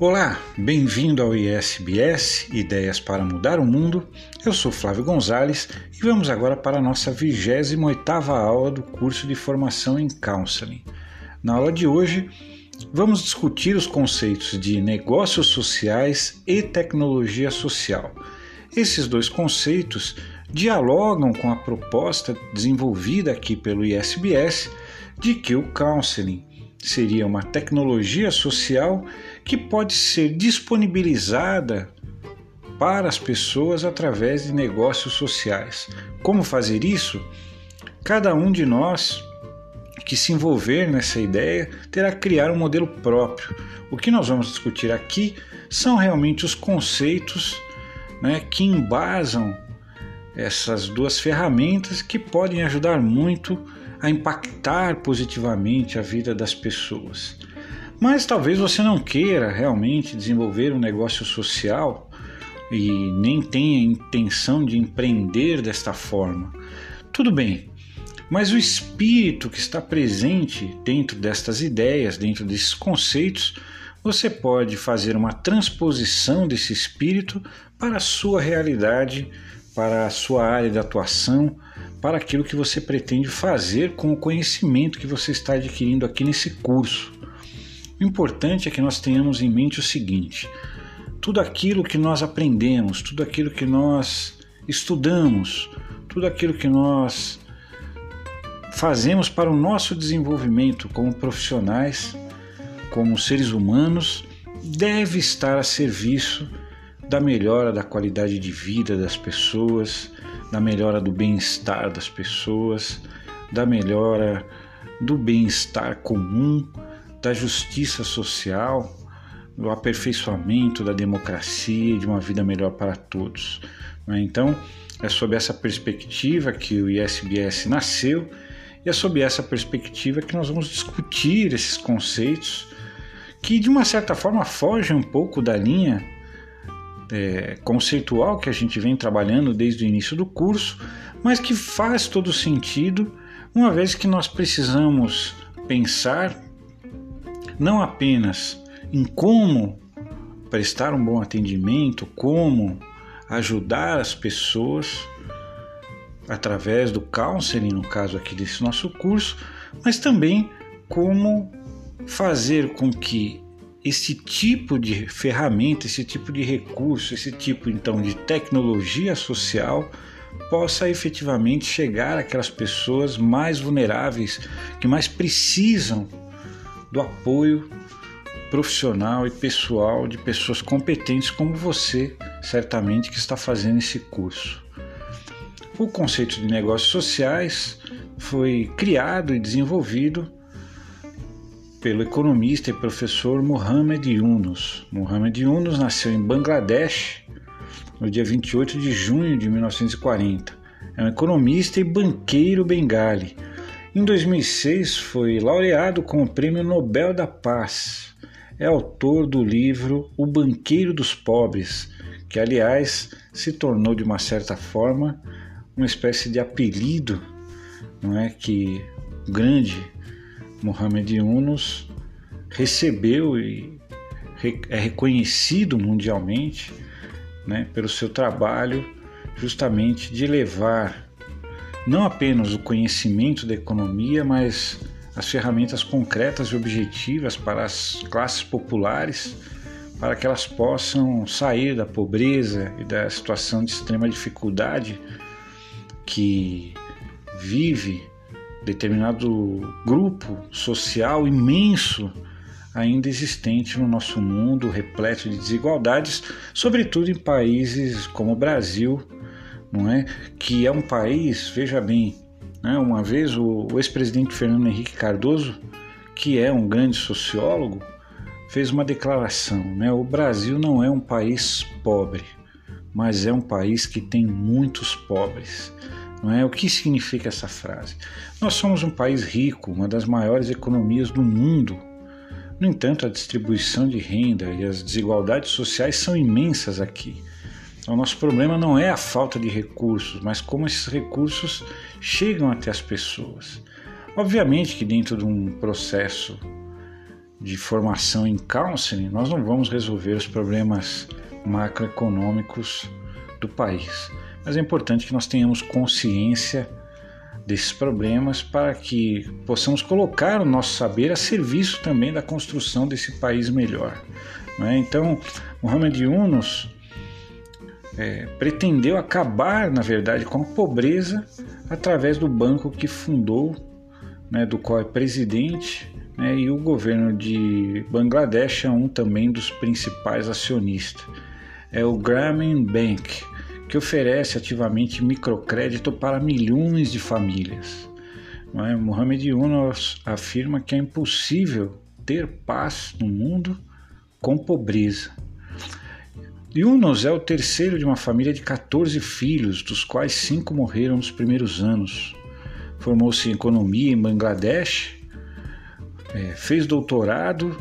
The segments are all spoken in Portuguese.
Olá, bem-vindo ao ISBS Ideias para Mudar o Mundo. Eu sou Flávio Gonzalez e vamos agora para a nossa 28ª aula do curso de formação em Counseling. Na aula de hoje, vamos discutir os conceitos de negócios sociais e tecnologia social. Esses dois conceitos dialogam com a proposta desenvolvida aqui pelo ISBS de que o counseling seria uma tecnologia social que pode ser disponibilizada para as pessoas através de negócios sociais. Como fazer isso? Cada um de nós que se envolver nessa ideia terá que criar um modelo próprio. O que nós vamos discutir aqui são realmente os conceitos né, que embasam essas duas ferramentas que podem ajudar muito a impactar positivamente a vida das pessoas. Mas talvez você não queira realmente desenvolver um negócio social e nem tenha intenção de empreender desta forma. Tudo bem, mas o espírito que está presente dentro destas ideias, dentro desses conceitos, você pode fazer uma transposição desse espírito para a sua realidade, para a sua área de atuação, para aquilo que você pretende fazer com o conhecimento que você está adquirindo aqui nesse curso. O importante é que nós tenhamos em mente o seguinte: tudo aquilo que nós aprendemos, tudo aquilo que nós estudamos, tudo aquilo que nós fazemos para o nosso desenvolvimento como profissionais, como seres humanos, deve estar a serviço da melhora da qualidade de vida das pessoas, da melhora do bem-estar das pessoas, da melhora do bem-estar comum, da justiça social, do aperfeiçoamento da democracia e de uma vida melhor para todos. Né? Então, é sob essa perspectiva que o ISBS nasceu e é sob essa perspectiva que nós vamos discutir esses conceitos que, de uma certa forma, fogem um pouco da linha é, conceitual que a gente vem trabalhando desde o início do curso, mas que faz todo sentido, uma vez que nós precisamos pensar não apenas em como prestar um bom atendimento, como ajudar as pessoas através do counseling, no caso aqui desse nosso curso, mas também como fazer com que esse tipo de ferramenta, esse tipo de recurso, esse tipo então de tecnologia social possa efetivamente chegar àquelas pessoas mais vulneráveis, que mais precisam do apoio profissional e pessoal de pessoas competentes como você, certamente que está fazendo esse curso. O conceito de negócios sociais foi criado e desenvolvido pelo economista e professor Mohamed Yunus. Mohamed Yunus nasceu em Bangladesh no dia 28 de junho de 1940. É um economista e banqueiro bengali. Em 2006 foi laureado com o Prêmio Nobel da Paz. É autor do livro O Banqueiro dos Pobres, que aliás se tornou de uma certa forma uma espécie de apelido, não é que o grande Mohamed Yunus recebeu e é reconhecido mundialmente né, pelo seu trabalho justamente de levar não apenas o conhecimento da economia, mas as ferramentas concretas e objetivas para as classes populares, para que elas possam sair da pobreza e da situação de extrema dificuldade que vive determinado grupo social imenso ainda existente no nosso mundo, repleto de desigualdades, sobretudo em países como o Brasil, não é? Que é um país, veja bem, né? uma vez o, o ex-presidente Fernando Henrique Cardoso, que é um grande sociólogo, fez uma declaração, né? O Brasil não é um país pobre, mas é um país que tem muitos pobres. Não é? O que significa essa frase? Nós somos um país rico, uma das maiores economias do mundo. No entanto, a distribuição de renda e as desigualdades sociais são imensas aqui. Então, nosso problema não é a falta de recursos, mas como esses recursos chegam até as pessoas. Obviamente que dentro de um processo de formação em counseling, nós não vamos resolver os problemas macroeconômicos do país. Mas é importante que nós tenhamos consciência desses problemas para que possamos colocar o nosso saber a serviço também da construção desse país melhor. Né? Então, Mohamed Yunus é, pretendeu acabar, na verdade, com a pobreza através do banco que fundou, né, do qual é presidente, né, e o governo de Bangladesh é um também dos principais acionistas. É o Grameen Bank que oferece ativamente microcrédito para milhões de famílias. É? Mohamed Yunus afirma que é impossível ter paz no mundo com pobreza. Yunus é o terceiro de uma família de 14 filhos, dos quais cinco morreram nos primeiros anos. Formou-se em economia em Bangladesh, é, fez doutorado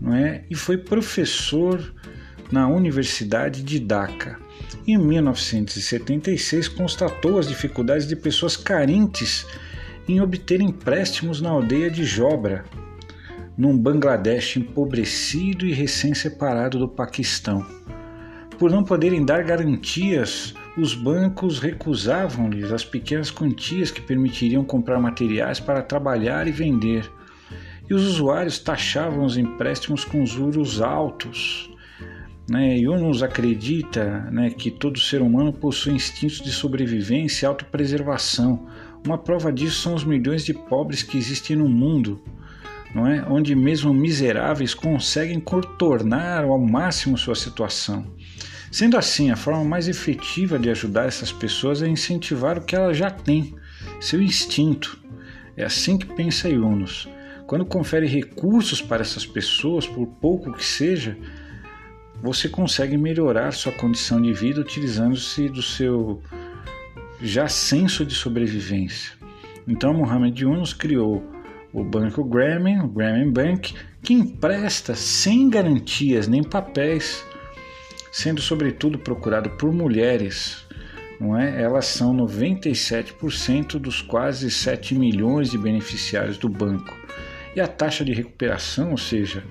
não é? e foi professor na Universidade de Dhaka. Em 1976, constatou as dificuldades de pessoas carentes em obter empréstimos na aldeia de Jobra, num Bangladesh empobrecido e recém-separado do Paquistão. Por não poderem dar garantias, os bancos recusavam-lhes as pequenas quantias que permitiriam comprar materiais para trabalhar e vender. E os usuários taxavam os empréstimos com juros altos. Né? Yunus acredita né, que todo ser humano possui instintos de sobrevivência e autopreservação. Uma prova disso são os milhões de pobres que existem no mundo, não é? onde mesmo miseráveis conseguem contornar ao máximo sua situação. Sendo assim, a forma mais efetiva de ajudar essas pessoas é incentivar o que elas já têm, seu instinto. É assim que pensa Yunus. Quando confere recursos para essas pessoas, por pouco que seja, você consegue melhorar sua condição de vida utilizando-se do seu já senso de sobrevivência. Então, Mohamed Yunus criou o Banco Grameen, o Grameen Bank, que empresta sem garantias nem papéis, sendo sobretudo procurado por mulheres. Não é? Elas são 97% dos quase 7 milhões de beneficiários do banco. E a taxa de recuperação, ou seja,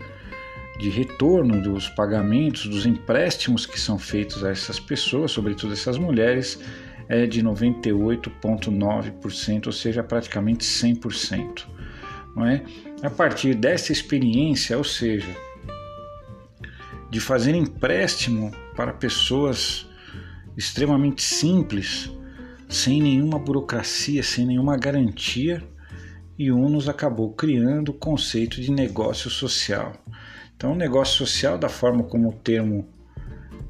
de retorno dos pagamentos, dos empréstimos que são feitos a essas pessoas, sobretudo essas mulheres, é de 98,9%, ou seja, praticamente 100%. Não é? A partir dessa experiência, ou seja, de fazer empréstimo para pessoas extremamente simples, sem nenhuma burocracia, sem nenhuma garantia, e Unos acabou criando o conceito de negócio social. Então, negócio social, da forma como o termo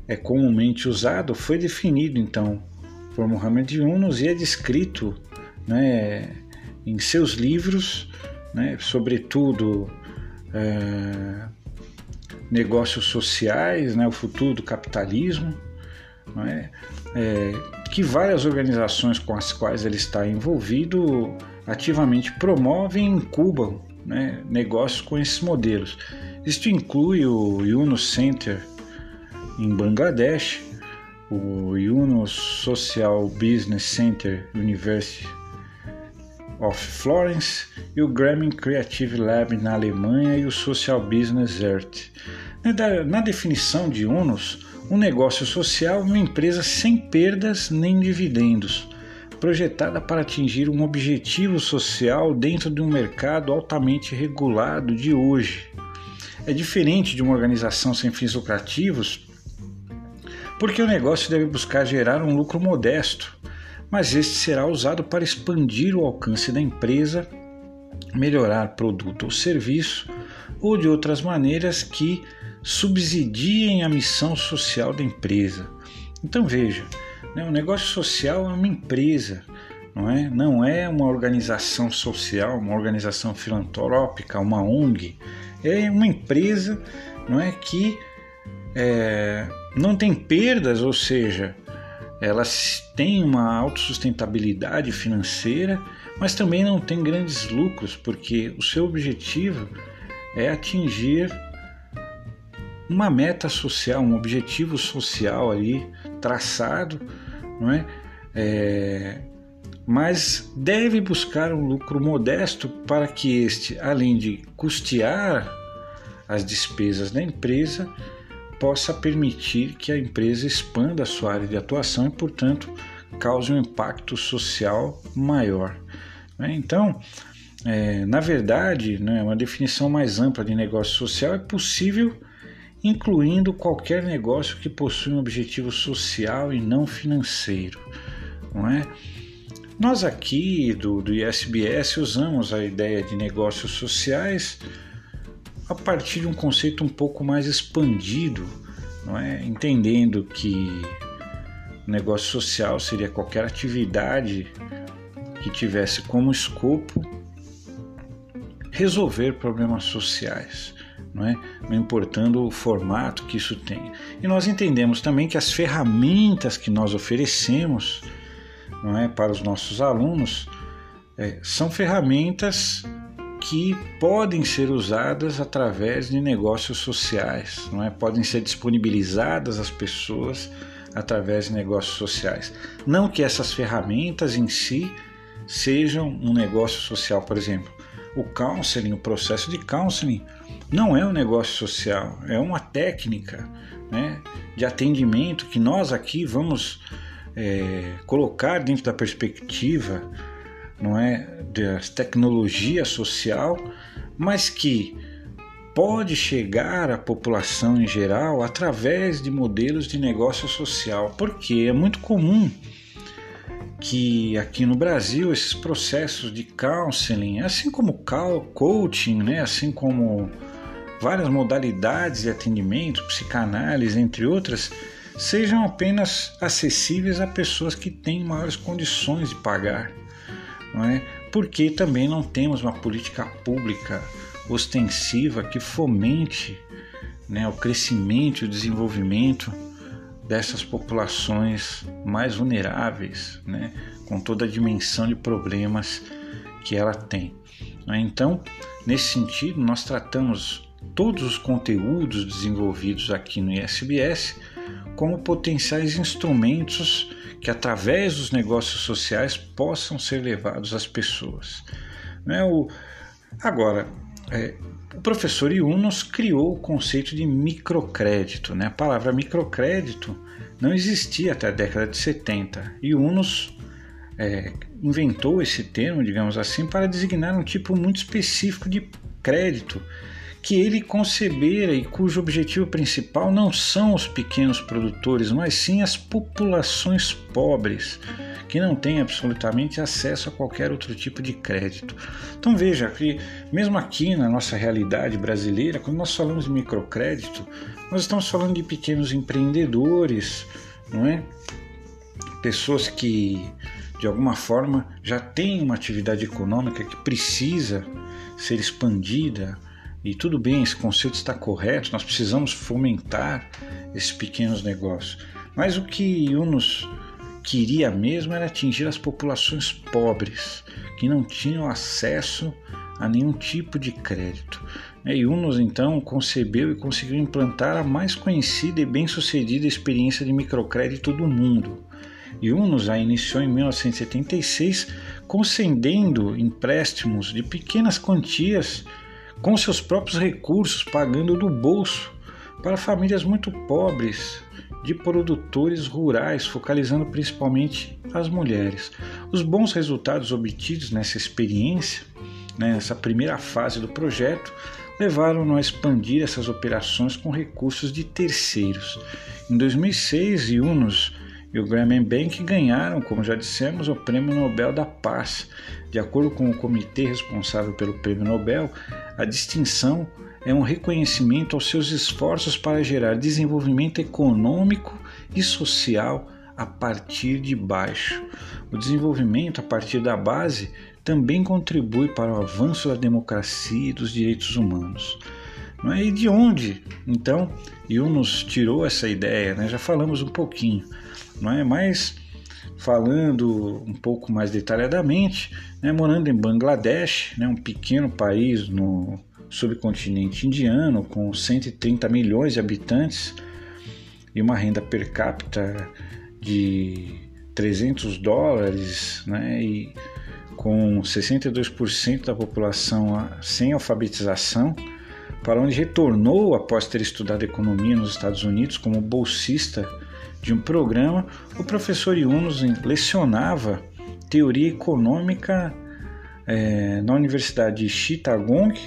é comumente usado, foi definido então por Muhammad Yunus e é descrito né, em seus livros, né, sobretudo é, negócios sociais, né, o futuro do capitalismo, é, é, que várias organizações com as quais ele está envolvido ativamente promovem e incubam né, negócios com esses modelos. Isto inclui o Yunus Center em Bangladesh, o Yunus Social Business Center University of Florence e o Grameen Creative Lab na Alemanha e o Social Business Earth. Na definição de Yunus, um negócio social é uma empresa sem perdas nem dividendos, projetada para atingir um objetivo social dentro de um mercado altamente regulado de hoje. É diferente de uma organização sem fins lucrativos, porque o negócio deve buscar gerar um lucro modesto, mas este será usado para expandir o alcance da empresa, melhorar produto ou serviço, ou de outras maneiras que subsidiem a missão social da empresa. Então veja, né, o negócio social é uma empresa, não é? Não é uma organização social, uma organização filantrópica, uma ONG é uma empresa não é, que é, não tem perdas, ou seja, elas têm uma autossustentabilidade financeira, mas também não tem grandes lucros, porque o seu objetivo é atingir uma meta social, um objetivo social ali traçado, não é? é mas deve buscar um lucro modesto para que este, além de custear as despesas da empresa possa permitir que a empresa expanda a sua área de atuação e, portanto, cause um impacto social maior. Né? Então, é, na verdade, né, uma definição mais ampla de negócio social é possível incluindo qualquer negócio que possui um objetivo social e não financeiro, não é? Nós aqui do, do ISBS usamos a ideia de negócios sociais a partir de um conceito um pouco mais expandido, não é? entendendo que negócio social seria qualquer atividade que tivesse como escopo resolver problemas sociais, não, é? não importando o formato que isso tem. E nós entendemos também que as ferramentas que nós oferecemos não é, para os nossos alunos é, são ferramentas que podem ser usadas através de negócios sociais, não é? Podem ser disponibilizadas às pessoas através de negócios sociais. Não que essas ferramentas em si sejam um negócio social, por exemplo. O counseling, o processo de counseling, não é um negócio social, é uma técnica né, de atendimento que nós aqui vamos é, colocar dentro da perspectiva não é, da tecnologia social, mas que pode chegar à população em geral através de modelos de negócio social, porque é muito comum que aqui no Brasil esses processos de counseling, assim como coaching, né, assim como várias modalidades de atendimento, psicanálise, entre outras, sejam apenas acessíveis a pessoas que têm maiores condições de pagar, não é? Porque também não temos uma política pública ostensiva que fomente né, o crescimento e o desenvolvimento dessas populações mais vulneráveis, né, com toda a dimensão de problemas que ela tem. Né? Então, nesse sentido, nós tratamos todos os conteúdos desenvolvidos aqui no ISBS como potenciais instrumentos que, através dos negócios sociais, possam ser levados às pessoas. Né? Agora, é, o professor Yunus criou o conceito de microcrédito. Né? A palavra microcrédito não existia até a década de 70. Yunus é, inventou esse termo, digamos assim, para designar um tipo muito específico de crédito que ele concebera e cujo objetivo principal não são os pequenos produtores, mas sim as populações pobres que não têm absolutamente acesso a qualquer outro tipo de crédito. Então veja que mesmo aqui na nossa realidade brasileira, quando nós falamos de microcrédito, nós estamos falando de pequenos empreendedores, não é? Pessoas que de alguma forma já têm uma atividade econômica que precisa ser expandida e tudo bem, esse conceito está correto, nós precisamos fomentar esses pequenos negócios. Mas o que Yunus queria mesmo era atingir as populações pobres, que não tinham acesso a nenhum tipo de crédito. Yunus então concebeu e conseguiu implantar a mais conhecida e bem-sucedida experiência de microcrédito do mundo. Yunus a iniciou em 1976 concedendo empréstimos de pequenas quantias com seus próprios recursos, pagando do bolso para famílias muito pobres de produtores rurais, focalizando principalmente as mulheres. Os bons resultados obtidos nessa experiência, né, nessa primeira fase do projeto, levaram a expandir essas operações com recursos de terceiros. Em 2006, Yunus e o Grameen Bank ganharam, como já dissemos, o Prêmio Nobel da Paz. De acordo com o comitê responsável pelo Prêmio Nobel, a distinção é um reconhecimento aos seus esforços para gerar desenvolvimento econômico e social a partir de baixo. O desenvolvimento a partir da base também contribui para o avanço da democracia e dos direitos humanos. Não é? E de onde, então, Yunus tirou essa ideia? Né? Já falamos um pouquinho não é? Mas falando um pouco mais detalhadamente, né, morando em Bangladesh, né, um pequeno país no subcontinente indiano com 130 milhões de habitantes e uma renda per capita de 300 dólares, né, e com 62% da população sem alfabetização, para onde retornou após ter estudado economia nos Estados Unidos como bolsista de um programa, o professor Yunus lecionava teoria econômica é, na Universidade de Chittagong,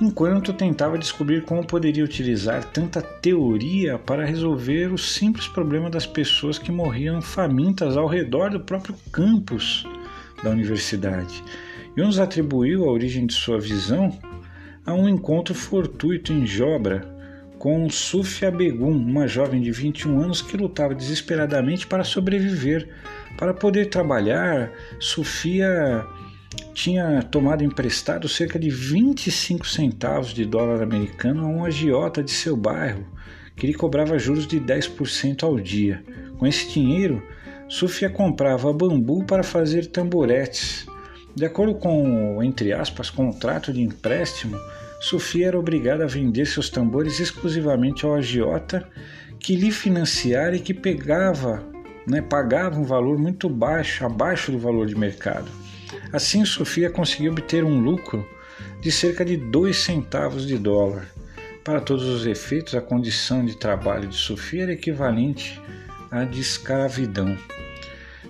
enquanto tentava descobrir como poderia utilizar tanta teoria para resolver o simples problema das pessoas que morriam famintas ao redor do próprio campus da universidade. Yunus atribuiu a origem de sua visão a um encontro fortuito em Jobra com Sufia Begum, uma jovem de 21 anos que lutava desesperadamente para sobreviver. Para poder trabalhar, Sofia tinha tomado emprestado cerca de 25 centavos de dólar americano a um agiota de seu bairro, que lhe cobrava juros de 10% ao dia. Com esse dinheiro, Sofia comprava bambu para fazer tamboretes. De acordo com o, entre aspas, contrato de empréstimo, Sofia era obrigada a vender seus tambores exclusivamente ao agiota que lhe financiara e que pegava, né, pagava um valor muito baixo, abaixo do valor de mercado. Assim, Sofia conseguiu obter um lucro de cerca de 2 centavos de dólar. Para todos os efeitos, a condição de trabalho de Sofia era equivalente à de escravidão.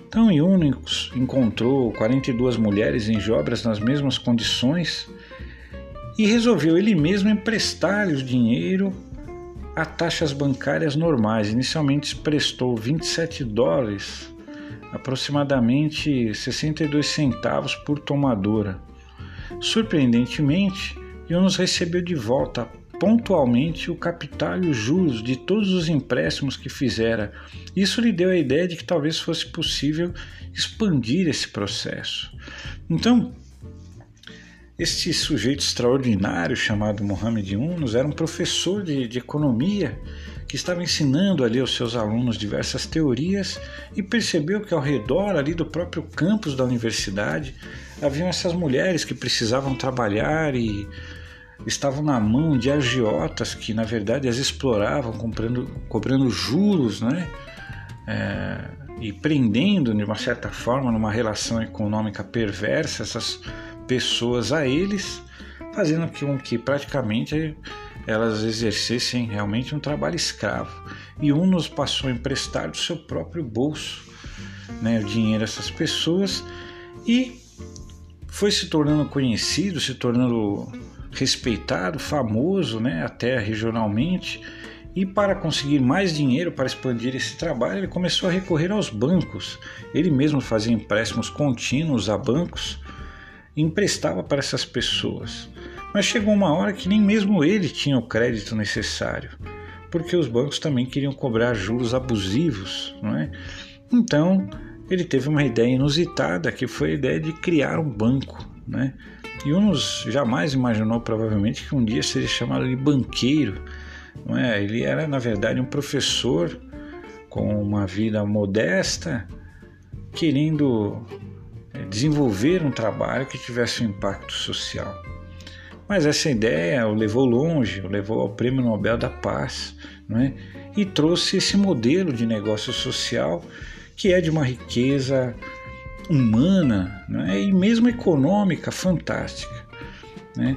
Então, Yunus encontrou 42 mulheres em Jobras nas mesmas condições e resolveu ele mesmo emprestar-lhes dinheiro a taxas bancárias normais. Inicialmente prestou 27 dólares, aproximadamente 62 centavos por tomadora. Surpreendentemente, Yunus recebeu de volta pontualmente o capital e os juros de todos os empréstimos que fizera. Isso lhe deu a ideia de que talvez fosse possível expandir esse processo. Então, este sujeito extraordinário chamado Mohamed Yunus era um professor de, de economia que estava ensinando ali aos seus alunos diversas teorias e percebeu que ao redor ali do próprio campus da universidade haviam essas mulheres que precisavam trabalhar e estavam na mão de agiotas que na verdade as exploravam comprando, cobrando juros, né? É, e prendendo de uma certa forma numa relação econômica perversa essas pessoas a eles, fazendo com que praticamente elas exercessem realmente um trabalho escravo. E um nos passou emprestar do seu próprio bolso né, o dinheiro a essas pessoas e foi se tornando conhecido, se tornando respeitado, famoso, né, até regionalmente. E para conseguir mais dinheiro para expandir esse trabalho, ele começou a recorrer aos bancos. Ele mesmo fazia empréstimos contínuos a bancos emprestava para essas pessoas. Mas chegou uma hora que nem mesmo ele tinha o crédito necessário, porque os bancos também queriam cobrar juros abusivos, não é? Então ele teve uma ideia inusitada, que foi a ideia de criar um banco, né? E uns jamais imaginou provavelmente que um dia seria chamado de banqueiro, não é? Ele era na verdade um professor com uma vida modesta, querendo desenvolver um trabalho que tivesse um impacto social. Mas essa ideia o levou longe, o levou ao Prêmio Nobel da Paz, não é? e trouxe esse modelo de negócio social que é de uma riqueza humana é? e mesmo econômica fantástica. Né?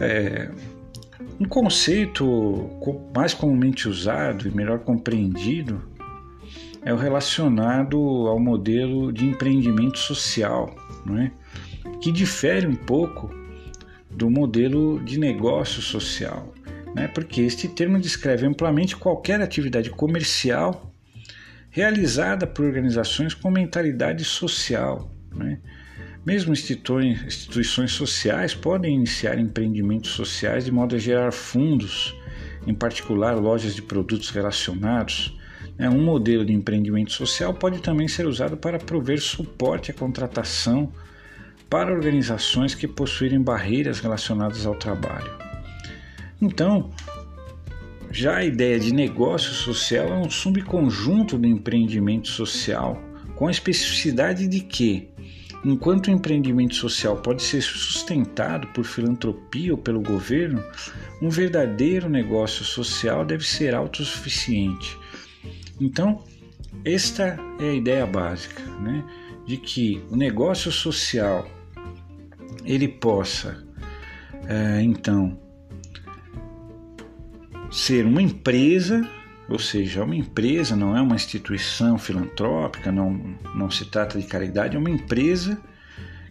É, um conceito mais comumente usado e melhor compreendido é o relacionado ao modelo de empreendimento social, é? que difere um pouco do modelo de negócio social, né? porque este termo descreve amplamente qualquer atividade comercial realizada por organizações com mentalidade social. Né? Mesmo instituições, sociais podem iniciar empreendimentos sociais de modo a gerar fundos, em particular lojas de produtos relacionados, um modelo de empreendimento social pode também ser usado para prover suporte à contratação para organizações que possuírem barreiras relacionadas ao trabalho. Então, já a ideia de negócio social é um subconjunto do empreendimento social, com a especificidade de que, enquanto o empreendimento social pode ser sustentado por filantropia ou pelo governo, um verdadeiro negócio social deve ser autossuficiente então, esta é a ideia básica, né? de que o negócio social ele possa, é, então, ser uma empresa, ou seja, uma empresa não é uma instituição filantrópica, não, não se trata de caridade, é uma empresa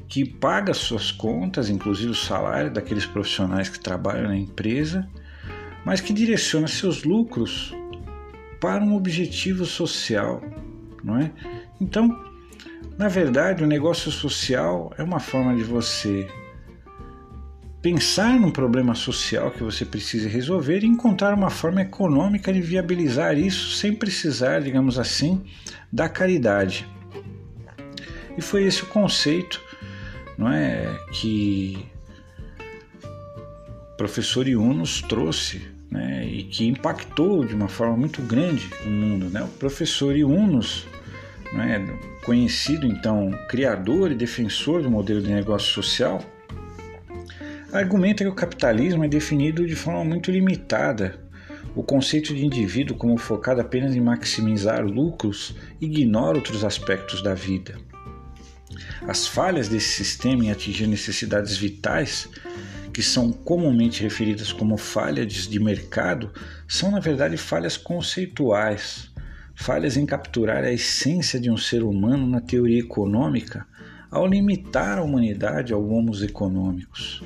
que paga suas contas, inclusive o salário daqueles profissionais que trabalham na empresa, mas que direciona seus lucros para um objetivo social, não é? Então, na verdade, o negócio social é uma forma de você pensar num problema social que você precisa resolver e encontrar uma forma econômica de viabilizar isso sem precisar, digamos assim, da caridade. E foi esse o conceito, não é, que o professor Yunus trouxe, né, e que impactou de uma forma muito grande o mundo, né? O professor Yunus, né, conhecido então criador e defensor do modelo de negócio social, argumenta que o capitalismo é definido de forma muito limitada. O conceito de indivíduo, como focado apenas em maximizar lucros, ignora outros aspectos da vida. As falhas desse sistema em atingir necessidades vitais, que são comumente referidas como falhas de mercado, são na verdade falhas conceituais, falhas em capturar a essência de um ser humano na teoria econômica ao limitar a humanidade a homos econômicos.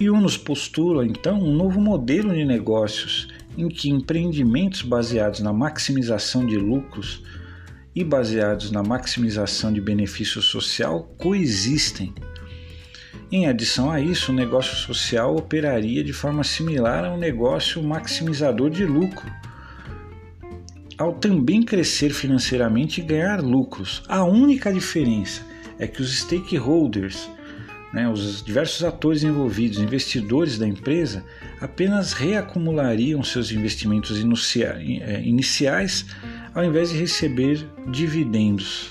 E nos postula então um novo modelo de negócios em que empreendimentos baseados na maximização de lucros e baseados na maximização de benefício social coexistem. Em adição a isso, o negócio social operaria de forma similar a um negócio maximizador de lucro, ao também crescer financeiramente e ganhar lucros. A única diferença é que os stakeholders né, os diversos atores envolvidos, investidores da empresa, apenas reacumulariam seus investimentos é, iniciais ao invés de receber dividendos.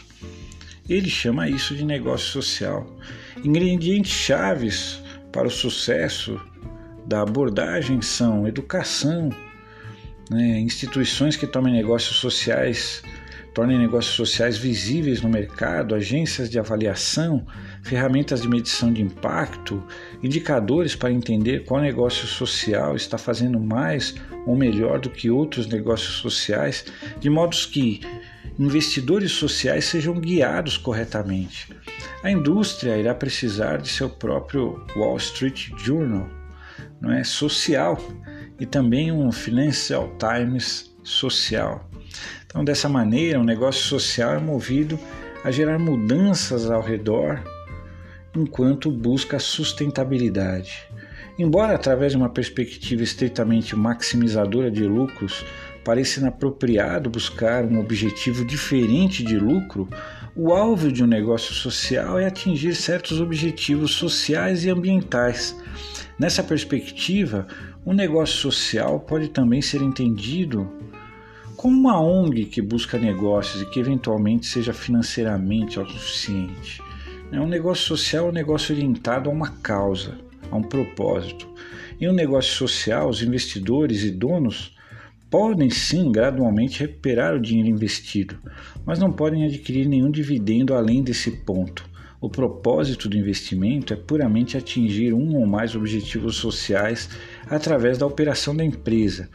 Ele chama isso de negócio social. Ingredientes chaves para o sucesso da abordagem são educação, né, instituições que tomem negócios sociais tornem negócios sociais visíveis no mercado, agências de avaliação, ferramentas de medição de impacto, indicadores para entender qual negócio social está fazendo mais ou melhor do que outros negócios sociais, de modo que investidores sociais sejam guiados corretamente. A indústria irá precisar de seu próprio Wall Street Journal, não é social, e também um Financial Times social. Então, dessa maneira, o negócio social é movido a gerar mudanças ao redor enquanto busca sustentabilidade. Embora, através de uma perspectiva estritamente maximizadora de lucros, pareça inapropriado buscar um objetivo diferente de lucro, o alvo de um negócio social é atingir certos objetivos sociais e ambientais. Nessa perspectiva, o negócio social pode também ser entendido como uma ONG que busca negócios e que eventualmente seja financeiramente autossuficiente. É um negócio social é um negócio orientado a uma causa, a um propósito. Em um negócio social, os investidores e donos podem sim gradualmente recuperar o dinheiro investido, mas não podem adquirir nenhum dividendo além desse ponto. O propósito do investimento é puramente atingir um ou mais objetivos sociais através da operação da empresa,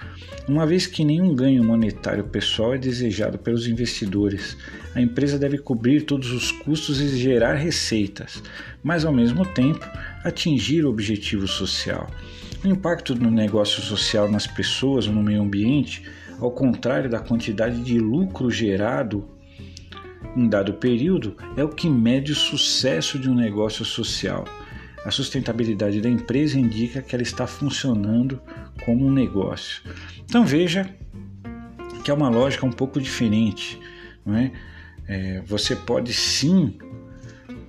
uma vez que nenhum ganho monetário pessoal é desejado pelos investidores. A empresa deve cobrir todos os custos e gerar receitas, mas ao mesmo tempo atingir o objetivo social. O impacto do negócio social nas pessoas ou no meio ambiente, ao contrário da quantidade de lucro gerado em dado período é o que mede o sucesso de um negócio social. A sustentabilidade da empresa indica que ela está funcionando como um negócio. Então veja que é uma lógica um pouco diferente. Não é? É, você pode sim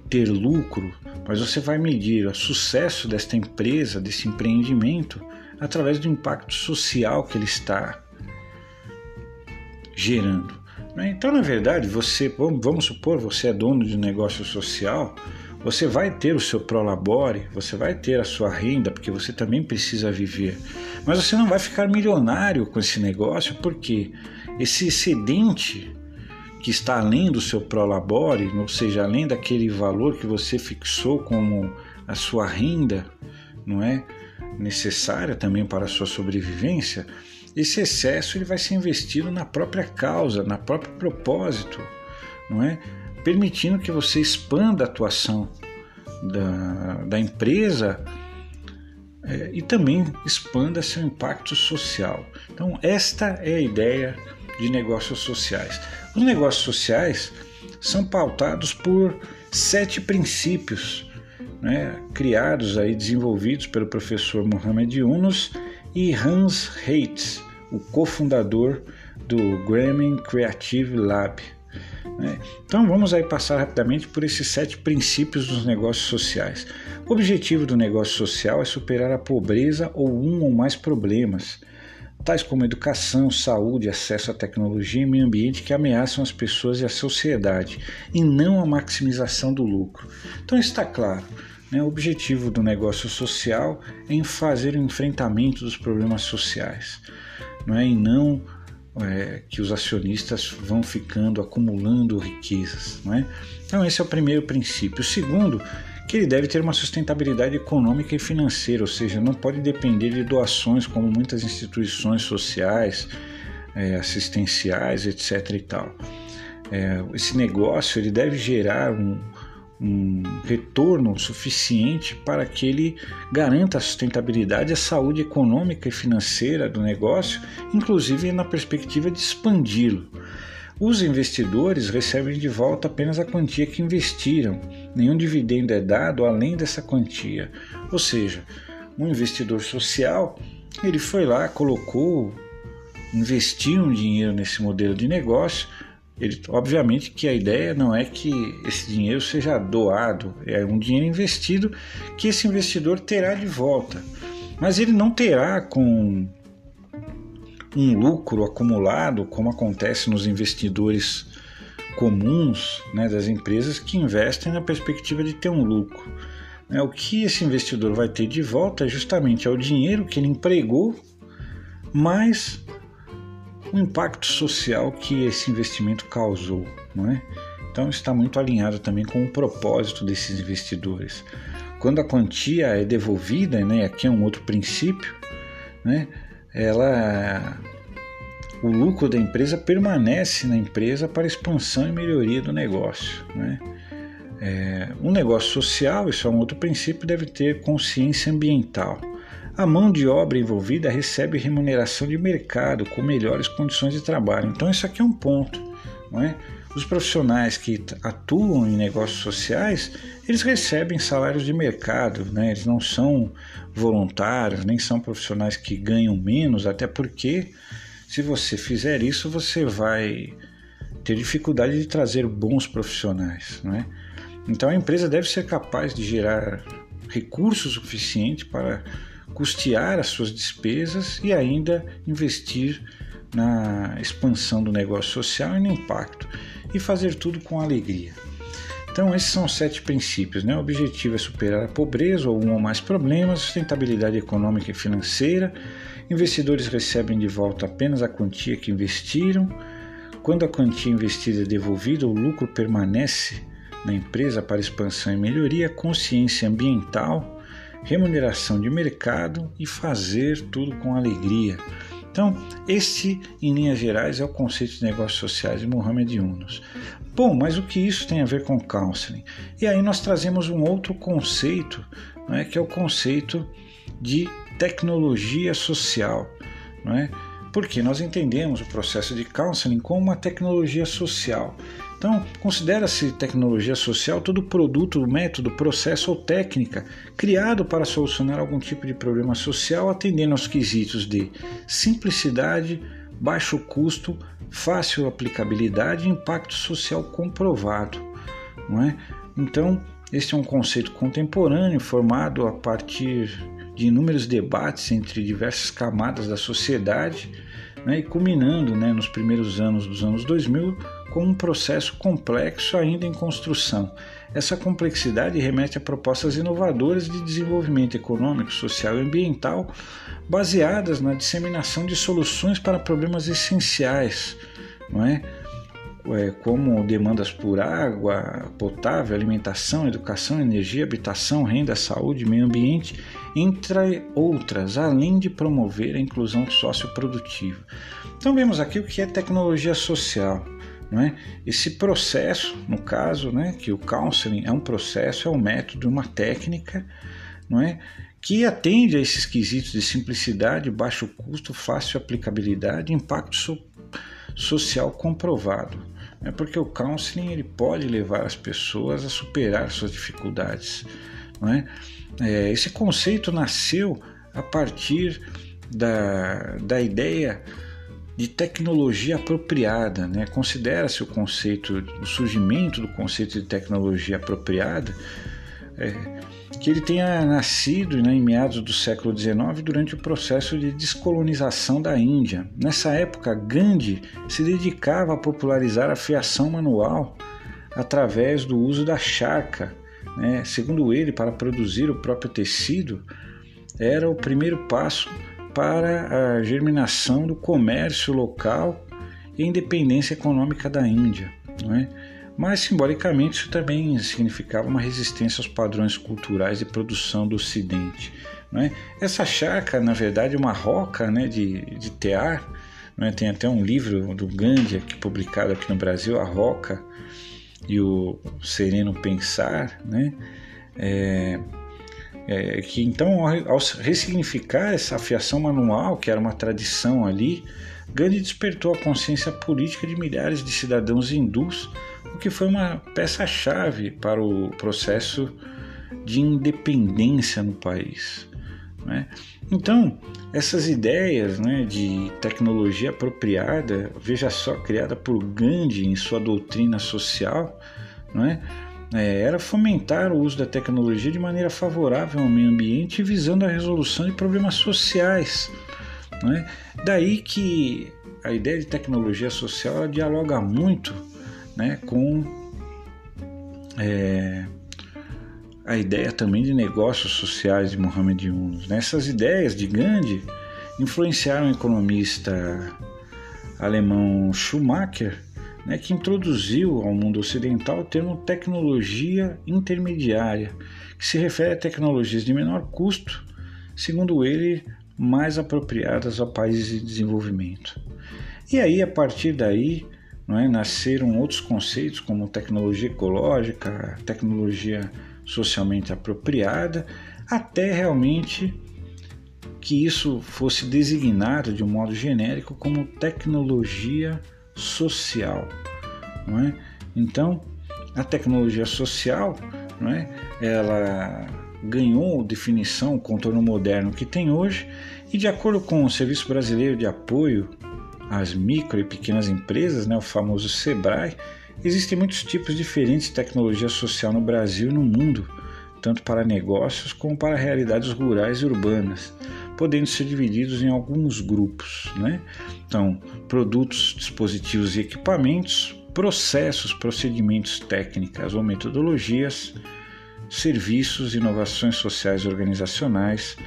ter lucro, mas você vai medir o sucesso desta empresa, desse empreendimento, através do impacto social que ele está gerando. Né? Então, na verdade, você, vamos supor, você é dono de um negócio social, você vai ter o seu prolabore, você vai ter a sua renda, porque você também precisa viver. Mas você não vai ficar milionário com esse negócio, porque esse excedente que está além do seu prolabore, ou seja, além daquele valor que você fixou como a sua renda, não é necessária também para a sua sobrevivência, esse excesso ele vai ser investido na própria causa, na próprio propósito, não é? Permitindo que você expanda a atuação da, da empresa é, e também expanda seu impacto social. Então, esta é a ideia de negócios sociais. Os negócios sociais são pautados por sete princípios né, criados aí, desenvolvidos pelo professor Mohamed Yunus e Hans Heitz, o cofundador do Grameen Creative Lab. Né? Então vamos aí passar rapidamente por esses sete princípios dos negócios sociais. O objetivo do negócio social é superar a pobreza ou um ou mais problemas, tais como educação, saúde, acesso à tecnologia e meio ambiente que ameaçam as pessoas e a sociedade, e não a maximização do lucro. Então está claro. Né? O objetivo do negócio social é em fazer o enfrentamento dos problemas sociais, não é? e não é, que os acionistas vão ficando acumulando riquezas. Não é? Então, esse é o primeiro princípio. O segundo, que ele deve ter uma sustentabilidade econômica e financeira, ou seja, não pode depender de doações como muitas instituições sociais, é, assistenciais, etc. e tal. É, esse negócio ele deve gerar um, um retorno suficiente para que ele garanta a sustentabilidade a saúde econômica e financeira do negócio, inclusive na perspectiva de expandi-lo. Os investidores recebem de volta apenas a quantia que investiram, nenhum dividendo é dado além dessa quantia. Ou seja, um investidor social ele foi lá, colocou, investiu um dinheiro nesse modelo de negócio ele, obviamente que a ideia não é que esse dinheiro seja doado, é um dinheiro investido que esse investidor terá de volta. Mas ele não terá com um lucro acumulado, como acontece nos investidores comuns né, das empresas que investem na perspectiva de ter um lucro. É, o que esse investidor vai ter de volta é justamente é o dinheiro que ele empregou, mais o impacto social que esse investimento causou, não é? Então está muito alinhado também com o propósito desses investidores. Quando a quantia é devolvida, né, aqui é um outro princípio, né, ela, o lucro da empresa permanece na empresa para expansão e melhoria do negócio. Né? É, um negócio social, isso é um outro princípio, deve ter consciência ambiental a mão de obra envolvida recebe remuneração de mercado com melhores condições de trabalho. Então, isso aqui é um ponto. Não é? Os profissionais que atuam em negócios sociais, eles recebem salários de mercado, né? eles não são voluntários, nem são profissionais que ganham menos, até porque se você fizer isso, você vai ter dificuldade de trazer bons profissionais. Não é? Então a empresa deve ser capaz de gerar recursos suficientes para custear as suas despesas e ainda investir na expansão do negócio social e no impacto, e fazer tudo com alegria. Então, esses são os sete princípios. Né? O objetivo é superar a pobreza ou um ou mais problemas, sustentabilidade econômica e financeira. Investidores recebem de volta apenas a quantia que investiram. Quando a quantia investida é devolvida, o lucro permanece na empresa para expansão e melhoria. Consciência ambiental remuneração de mercado e fazer tudo com alegria. Então, este, em linhas gerais, é o conceito de negócios sociais de Mohamed Yunus. Bom, mas o que isso tem a ver com counseling? E aí nós trazemos um outro conceito, não é, que é o conceito de tecnologia social, não é? Porque nós entendemos o processo de counseling como uma tecnologia social. Então, considera-se tecnologia social todo produto, método, processo ou técnica criado para solucionar algum tipo de problema social, atendendo aos quesitos de simplicidade, baixo custo, fácil aplicabilidade e impacto social comprovado. Não é? Então, este é um conceito contemporâneo formado a partir de inúmeros debates entre diversas camadas da sociedade né, e culminando né, nos primeiros anos dos anos 2000 com um processo complexo ainda em construção. Essa complexidade remete a propostas inovadoras de desenvolvimento econômico, social e ambiental baseadas na disseminação de soluções para problemas essenciais, não é? é como demandas por água potável, alimentação, educação, energia, habitação, renda, saúde, meio ambiente entre outras, além de promover a inclusão socioprodutiva. Então vemos aqui o que é tecnologia social. É? Esse processo, no caso, né, que o counseling é um processo, é um método, uma técnica, não é, que atende a esses quesitos de simplicidade, baixo custo, fácil aplicabilidade, impacto so social comprovado. É porque o counseling ele pode levar as pessoas a superar suas dificuldades. Não é? É, esse conceito nasceu a partir da, da ideia de tecnologia apropriada. Né? Considera-se o conceito, o surgimento do conceito de tecnologia apropriada é, que ele tenha nascido né, em meados do século XIX durante o processo de descolonização da Índia. Nessa época, Gandhi se dedicava a popularizar a fiação manual através do uso da charca. Né? Segundo ele, para produzir o próprio tecido, era o primeiro passo para a germinação do comércio local e a independência econômica da Índia. Não é? mas simbolicamente isso também significava uma resistência aos padrões culturais de produção do Ocidente. Né? Essa charca, na verdade, é uma roca né, de, de tear. Né? Tem até um livro do Gandhi aqui, publicado aqui no Brasil, A Roca e o Sereno Pensar, né? É, é, que então, ao ressignificar essa afiação manual, que era uma tradição ali, Gandhi despertou a consciência política de milhares de cidadãos hindus o que foi uma peça-chave para o processo de independência no país. Né? Então, essas ideias né, de tecnologia apropriada, veja só, criada por Gandhi em sua doutrina social, né, era fomentar o uso da tecnologia de maneira favorável ao meio ambiente, visando a resolução de problemas sociais. Né? Daí que a ideia de tecnologia social dialoga muito né, com é, a ideia também de negócios sociais de Muhammad Yunus. Né? Essas ideias de Gandhi influenciaram o economista alemão Schumacher, né, que introduziu ao mundo ocidental o termo tecnologia intermediária, que se refere a tecnologias de menor custo, segundo ele, mais apropriadas a países em desenvolvimento. E aí, a partir daí, é? nasceram outros conceitos como tecnologia ecológica, tecnologia socialmente apropriada, até realmente que isso fosse designado de um modo genérico como tecnologia social. Não é? Então, a tecnologia social, não é? ela ganhou definição, o contorno moderno que tem hoje, e de acordo com o Serviço Brasileiro de Apoio as micro e pequenas empresas, né, o famoso SEBRAE, existem muitos tipos diferentes de tecnologia social no Brasil e no mundo, tanto para negócios como para realidades rurais e urbanas, podendo ser divididos em alguns grupos. Né? Então, produtos, dispositivos e equipamentos, processos, procedimentos, técnicas ou metodologias, serviços, inovações sociais organizacionais,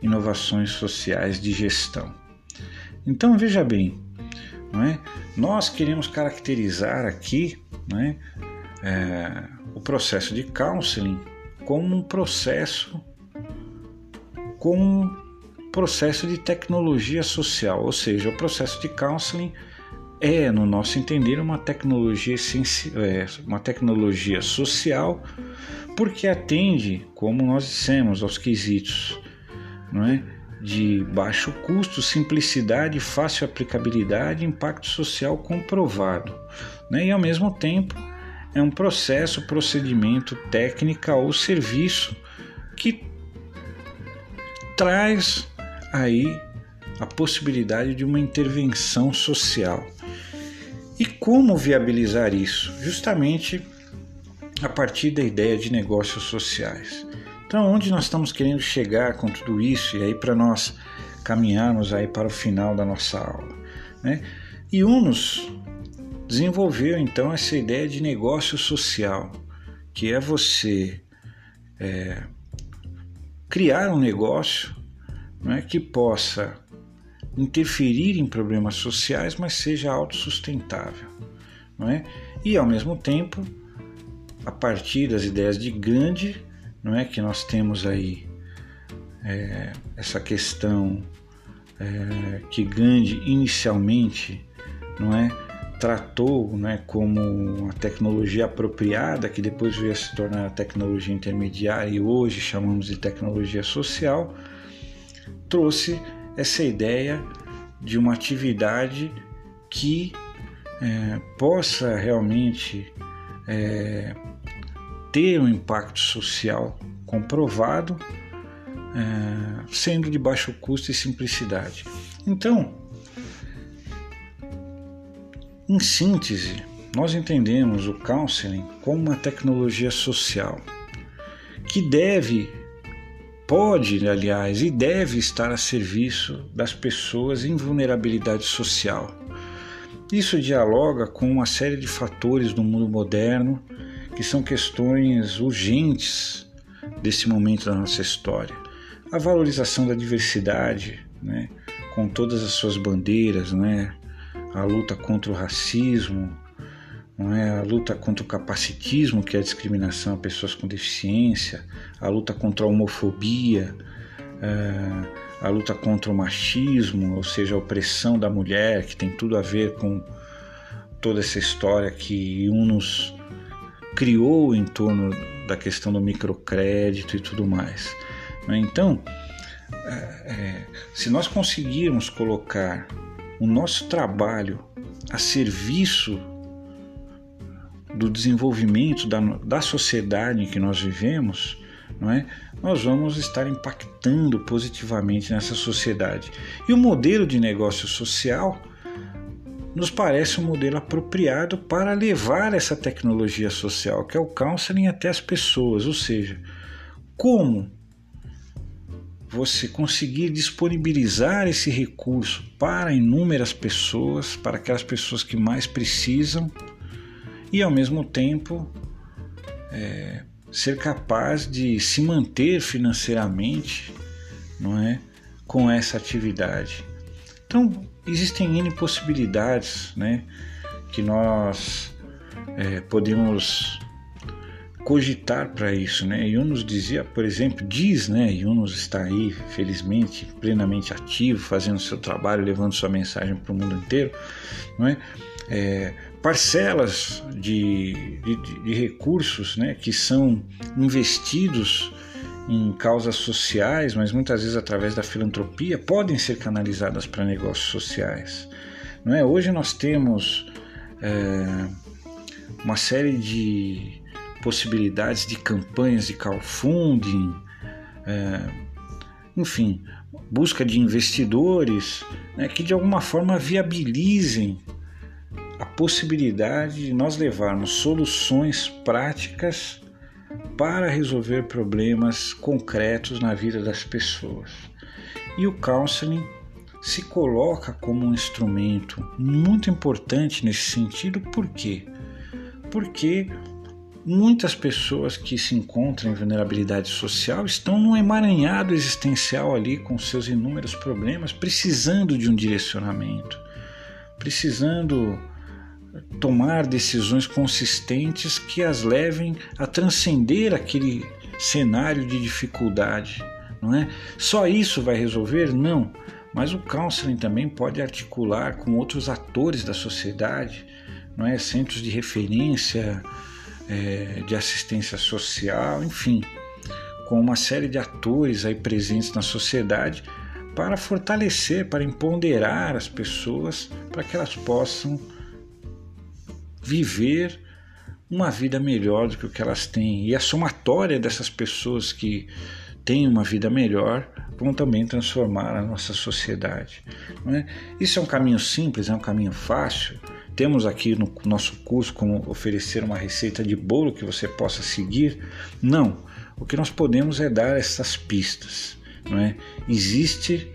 inovações sociais de gestão. Então veja bem, não é? nós queremos caracterizar aqui é? É, o processo de counseling como um processo como um processo de tecnologia social, ou seja, o processo de counseling é, no nosso entender, uma tecnologia é, uma tecnologia social, porque atende, como nós dissemos, aos quesitos, não é? de baixo custo, simplicidade, fácil aplicabilidade, impacto social comprovado. Né? E ao mesmo tempo é um processo, procedimento, técnica ou serviço que traz aí a possibilidade de uma intervenção social. E como viabilizar isso? Justamente a partir da ideia de negócios sociais. Então, onde nós estamos querendo chegar com tudo isso e aí para nós caminharmos aí para o final da nossa aula, né? E Unos desenvolveu então essa ideia de negócio social, que é você é, criar um negócio né, que possa interferir em problemas sociais, mas seja autossustentável. Não é? E ao mesmo tempo, a partir das ideias de Gandhi, não é que nós temos aí é, essa questão é, que Gandhi inicialmente não é tratou né, como uma tecnologia apropriada, que depois veio a se tornar a tecnologia intermediária e hoje chamamos de tecnologia social, trouxe essa ideia de uma atividade que é, possa realmente é, ter um impacto social comprovado, é, sendo de baixo custo e simplicidade. Então, em síntese, nós entendemos o counseling como uma tecnologia social que deve, pode, aliás, e deve estar a serviço das pessoas em vulnerabilidade social. Isso dialoga com uma série de fatores do mundo moderno que são questões urgentes desse momento da nossa história. A valorização da diversidade, né, com todas as suas bandeiras, né, a luta contra o racismo, não é? a luta contra o capacitismo, que é a discriminação a pessoas com deficiência, a luta contra a homofobia, é, a luta contra o machismo, ou seja, a opressão da mulher, que tem tudo a ver com toda essa história que Unos criou em torno da questão do microcrédito e tudo mais. É? Então, é, é, se nós conseguirmos colocar o nosso trabalho a serviço do desenvolvimento da, da sociedade em que nós vivemos, não é? nós vamos estar impactando positivamente nessa sociedade. E o modelo de negócio social nos parece um modelo apropriado para levar essa tecnologia social, que é o counseling, até as pessoas, ou seja, como você conseguir disponibilizar esse recurso para inúmeras pessoas, para aquelas pessoas que mais precisam, e ao mesmo tempo é, ser capaz de se manter financeiramente, não é, com essa atividade. Então existem n possibilidades, né, que nós é, podemos cogitar para isso, né? Yunus dizia, por exemplo, diz, né? Yunus está aí, felizmente, plenamente ativo, fazendo seu trabalho, levando sua mensagem para o mundo inteiro, não é? é parcelas de, de, de, recursos, né? Que são investidos em causas sociais, mas muitas vezes através da filantropia, podem ser canalizadas para negócios sociais, não é? Hoje nós temos é, uma série de possibilidades de campanhas de crowdfunding, é, enfim, busca de investidores né, que de alguma forma viabilizem a possibilidade de nós levarmos soluções práticas para resolver problemas concretos na vida das pessoas. E o counseling se coloca como um instrumento muito importante nesse sentido, por quê? Porque Muitas pessoas que se encontram em vulnerabilidade social estão num emaranhado existencial ali com seus inúmeros problemas, precisando de um direcionamento, precisando tomar decisões consistentes que as levem a transcender aquele cenário de dificuldade, não é? Só isso vai resolver? Não. Mas o counseling também pode articular com outros atores da sociedade, não é? Centros de referência, é, de assistência social, enfim, com uma série de atores aí presentes na sociedade para fortalecer, para empoderar as pessoas para que elas possam viver uma vida melhor do que o que elas têm. E a somatória dessas pessoas que têm uma vida melhor vão também transformar a nossa sociedade. É? Isso é um caminho simples, é um caminho fácil temos aqui no nosso curso como oferecer uma receita de bolo que você possa seguir. Não. O que nós podemos é dar essas pistas. Não é? Existe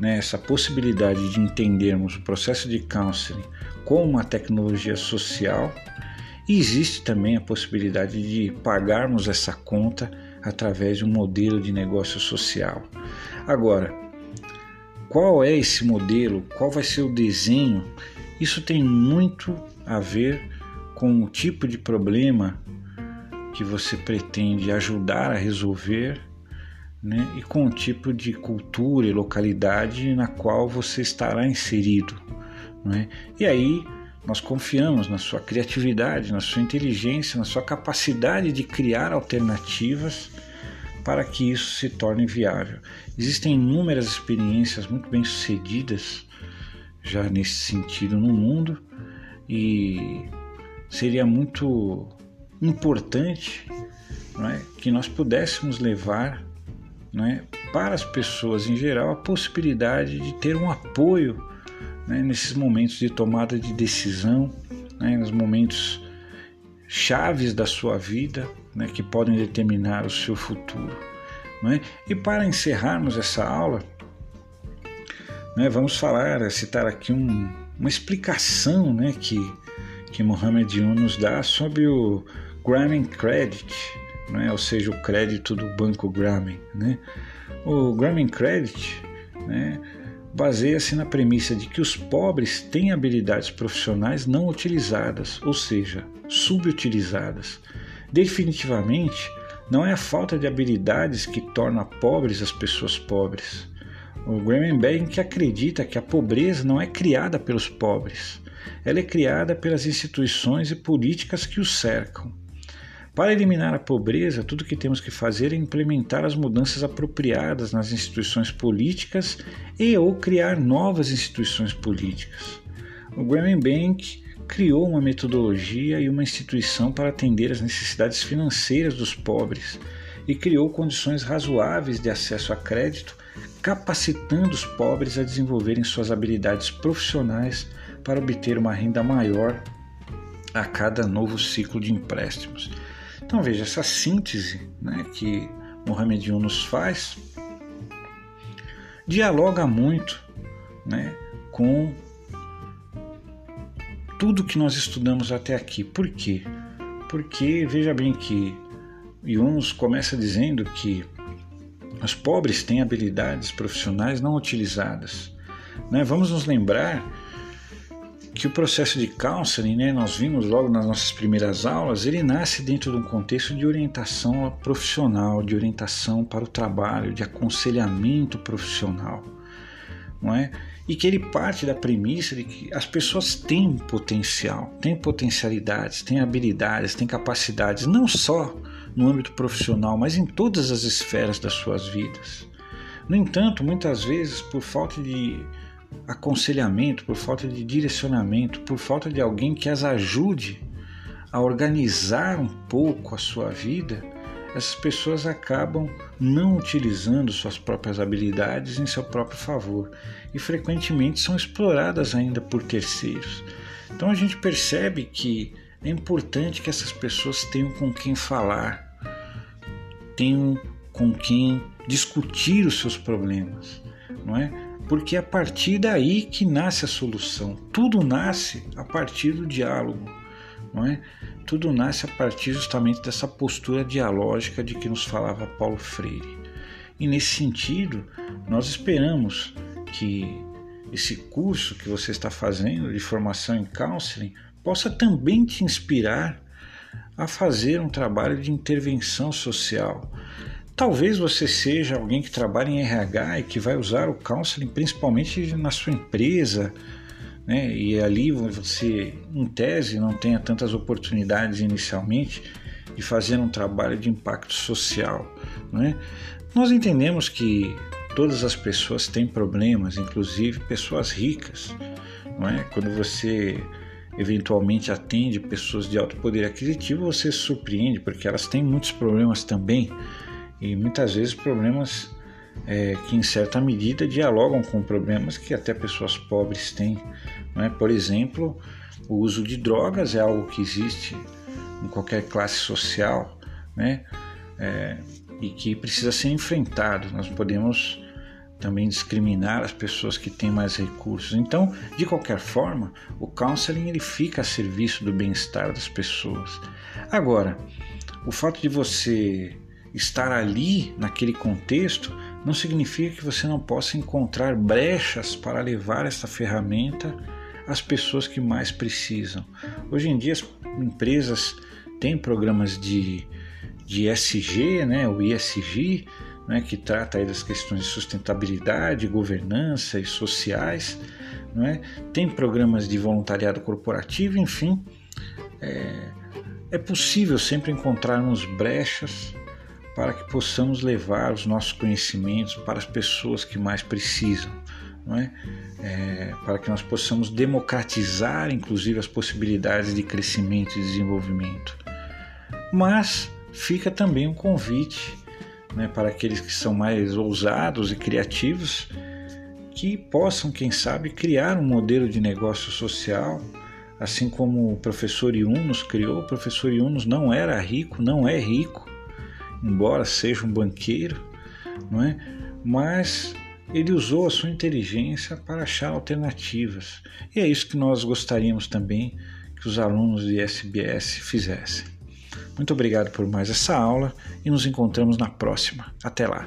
né, essa possibilidade de entendermos o processo de counseling como uma tecnologia social e existe também a possibilidade de pagarmos essa conta através de um modelo de negócio social. Agora, qual é esse modelo? Qual vai ser o desenho isso tem muito a ver com o tipo de problema que você pretende ajudar a resolver né, e com o tipo de cultura e localidade na qual você estará inserido. Né? E aí nós confiamos na sua criatividade, na sua inteligência, na sua capacidade de criar alternativas para que isso se torne viável. Existem inúmeras experiências muito bem sucedidas já nesse sentido no mundo e seria muito importante é, que nós pudéssemos levar é, para as pessoas em geral a possibilidade de ter um apoio né, nesses momentos de tomada de decisão, né, nos momentos chaves da sua vida né, que podem determinar o seu futuro. Né? E para encerrarmos essa aula, né, vamos falar, citar aqui um, uma explicação né, que, que Mohamed Un nos dá sobre o Grameen Credit, ou seja, o crédito do Banco Grameen. O Grameen Credit né, baseia-se na premissa de que os pobres têm habilidades profissionais não utilizadas, ou seja, subutilizadas. Definitivamente, não é a falta de habilidades que torna pobres as pessoas pobres. O Graham Bank acredita que a pobreza não é criada pelos pobres, ela é criada pelas instituições e políticas que os cercam. Para eliminar a pobreza, tudo que temos que fazer é implementar as mudanças apropriadas nas instituições políticas e ou criar novas instituições políticas. O Grameen Bank criou uma metodologia e uma instituição para atender às necessidades financeiras dos pobres e criou condições razoáveis de acesso a crédito, capacitando os pobres a desenvolverem suas habilidades profissionais para obter uma renda maior a cada novo ciclo de empréstimos. Então veja, essa síntese né, que Mohamed nos faz dialoga muito né, com tudo que nós estudamos até aqui. Por quê? Porque veja bem que Yunus começa dizendo que os pobres têm habilidades profissionais não utilizadas. Né? Vamos nos lembrar que o processo de counseling, né, nós vimos logo nas nossas primeiras aulas, ele nasce dentro de um contexto de orientação profissional, de orientação para o trabalho, de aconselhamento profissional, não é? E que ele parte da premissa de que as pessoas têm potencial, têm potencialidades, têm habilidades, têm capacidades, não só no âmbito profissional, mas em todas as esferas das suas vidas. No entanto, muitas vezes, por falta de aconselhamento, por falta de direcionamento, por falta de alguém que as ajude a organizar um pouco a sua vida, essas pessoas acabam não utilizando suas próprias habilidades em seu próprio favor e frequentemente são exploradas ainda por terceiros. Então a gente percebe que é importante que essas pessoas tenham com quem falar, tenham com quem discutir os seus problemas, não é? Porque é a partir daí que nasce a solução. Tudo nasce a partir do diálogo, não é? Tudo nasce a partir justamente dessa postura dialógica de que nos falava Paulo Freire. E nesse sentido, nós esperamos que esse curso que você está fazendo de formação em counseling possa também te inspirar a fazer um trabalho de intervenção social, Talvez você seja alguém que trabalha em RH e que vai usar o counseling principalmente na sua empresa, né? e ali você, em tese, não tenha tantas oportunidades inicialmente de fazer um trabalho de impacto social. Né? Nós entendemos que todas as pessoas têm problemas, inclusive pessoas ricas. Não é? Quando você eventualmente atende pessoas de alto poder aquisitivo, você se surpreende, porque elas têm muitos problemas também e muitas vezes problemas é, que em certa medida dialogam com problemas que até pessoas pobres têm. Não é? Por exemplo, o uso de drogas é algo que existe em qualquer classe social né? É, e que precisa ser enfrentado. Nós podemos também discriminar as pessoas que têm mais recursos. Então, de qualquer forma, o counseling ele fica a serviço do bem-estar das pessoas. Agora, o fato de você estar ali naquele contexto não significa que você não possa encontrar brechas para levar essa ferramenta às pessoas que mais precisam. Hoje em dia as empresas têm programas de, de SG, né, o ISG, né, que trata das questões de sustentabilidade, governança e sociais. Né? Tem programas de voluntariado corporativo, enfim. É, é possível sempre encontrarmos brechas para que possamos levar os nossos conhecimentos para as pessoas que mais precisam, é? é? para que nós possamos democratizar, inclusive, as possibilidades de crescimento e desenvolvimento. Mas fica também um convite né, para aqueles que são mais ousados e criativos que possam, quem sabe, criar um modelo de negócio social, assim como o professor Yunus criou. O professor Yunus não era rico, não é rico, embora seja um banqueiro, não é? Mas ele usou a sua inteligência para achar alternativas. E é isso que nós gostaríamos também que os alunos de SBS fizessem. Muito obrigado por mais essa aula e nos encontramos na próxima. Até lá!